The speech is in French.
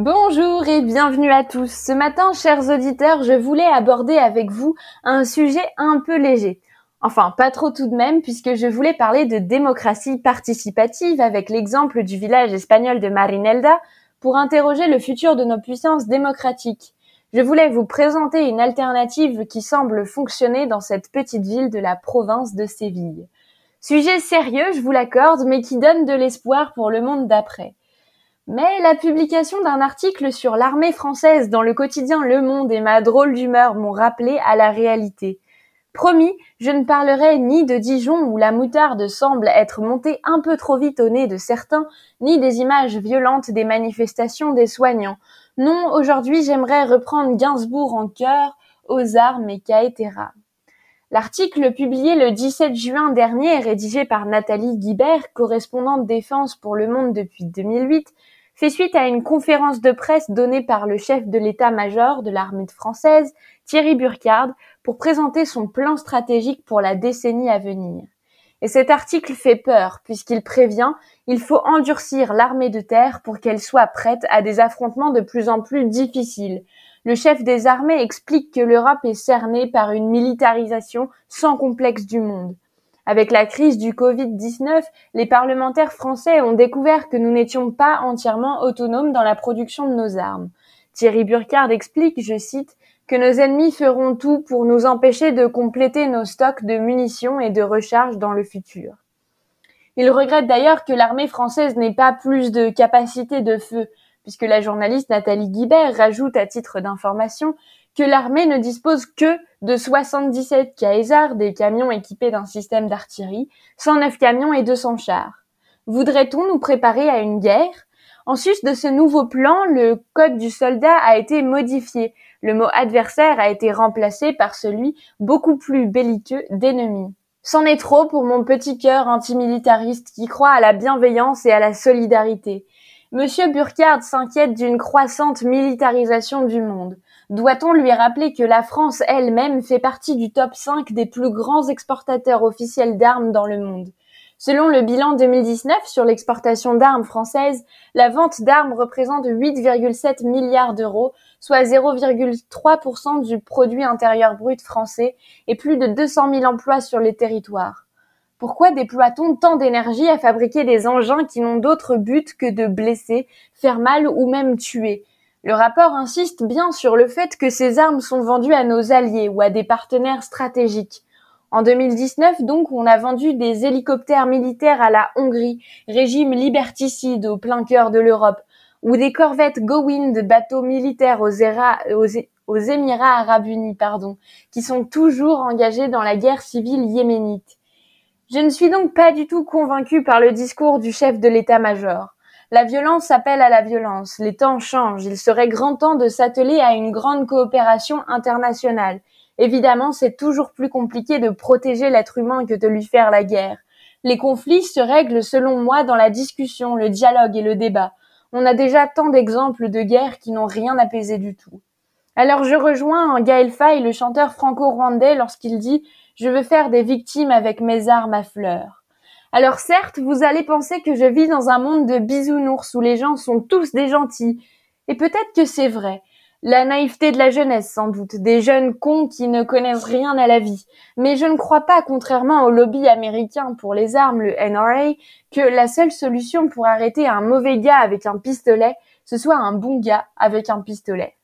Bonjour et bienvenue à tous. Ce matin, chers auditeurs, je voulais aborder avec vous un sujet un peu léger. Enfin, pas trop tout de même, puisque je voulais parler de démocratie participative avec l'exemple du village espagnol de Marinelda pour interroger le futur de nos puissances démocratiques. Je voulais vous présenter une alternative qui semble fonctionner dans cette petite ville de la province de Séville. Sujet sérieux, je vous l'accorde, mais qui donne de l'espoir pour le monde d'après. Mais la publication d'un article sur l'armée française dans le quotidien Le Monde et ma drôle d'humeur m'ont rappelé à la réalité. Promis, je ne parlerai ni de Dijon où la moutarde semble être montée un peu trop vite au nez de certains, ni des images violentes des manifestations des soignants. Non, aujourd'hui j'aimerais reprendre Gainsbourg en chœur, aux armes et Caetera. L'article publié le 17 juin dernier, rédigé par Nathalie Guibert, correspondante défense pour Le Monde depuis 2008, fait suite à une conférence de presse donnée par le chef de l'état-major de l'armée française, Thierry Burkhard, pour présenter son plan stratégique pour la décennie à venir. Et cet article fait peur, puisqu'il prévient, il faut endurcir l'armée de terre pour qu'elle soit prête à des affrontements de plus en plus difficiles. Le chef des armées explique que l'Europe est cernée par une militarisation sans complexe du monde. Avec la crise du Covid-19, les parlementaires français ont découvert que nous n'étions pas entièrement autonomes dans la production de nos armes. Thierry Burkhard explique, je cite, que nos ennemis feront tout pour nous empêcher de compléter nos stocks de munitions et de recharge dans le futur. Il regrette d'ailleurs que l'armée française n'ait pas plus de capacité de feu, puisque la journaliste Nathalie Guibert rajoute à titre d'information que l'armée ne dispose que de 77 Caesar, des camions équipés d'un système d'artillerie, 109 camions et 200 chars. Voudrait-on nous préparer à une guerre? En sus de ce nouveau plan, le code du soldat a été modifié. Le mot adversaire a été remplacé par celui beaucoup plus belliqueux d'ennemi. C'en est trop pour mon petit cœur antimilitariste qui croit à la bienveillance et à la solidarité. Monsieur Burkhard s'inquiète d'une croissante militarisation du monde. Doit-on lui rappeler que la France elle-même fait partie du top 5 des plus grands exportateurs officiels d'armes dans le monde? Selon le bilan 2019 sur l'exportation d'armes françaises, la vente d'armes représente 8,7 milliards d'euros, soit 0,3% du produit intérieur brut français et plus de 200 000 emplois sur les territoires. Pourquoi déploie-t-on tant d'énergie à fabriquer des engins qui n'ont d'autre but que de blesser, faire mal ou même tuer? Le rapport insiste bien sur le fait que ces armes sont vendues à nos alliés ou à des partenaires stratégiques. En 2019, donc, on a vendu des hélicoptères militaires à la Hongrie, régime liberticide au plein cœur de l'Europe, ou des corvettes Go-Wind, bateaux militaires aux, aux, Émirats arabes unis, pardon, qui sont toujours engagés dans la guerre civile yéménite. Je ne suis donc pas du tout convaincu par le discours du chef de l'état-major. La violence appelle à la violence, les temps changent, il serait grand temps de s'atteler à une grande coopération internationale. Évidemment, c'est toujours plus compliqué de protéger l'être humain que de lui faire la guerre. Les conflits se règlent selon moi dans la discussion, le dialogue et le débat. On a déjà tant d'exemples de guerres qui n'ont rien apaisé du tout. Alors je rejoins Gaël Faye, le chanteur franco-rwandais, lorsqu'il dit Je veux faire des victimes avec mes armes à fleurs. Alors certes, vous allez penser que je vis dans un monde de bisounours où les gens sont tous des gentils. Et peut-être que c'est vrai. La naïveté de la jeunesse, sans doute, des jeunes cons qui ne connaissent rien à la vie. Mais je ne crois pas, contrairement au lobby américain pour les armes, le NRA, que la seule solution pour arrêter un mauvais gars avec un pistolet, ce soit un bon gars avec un pistolet.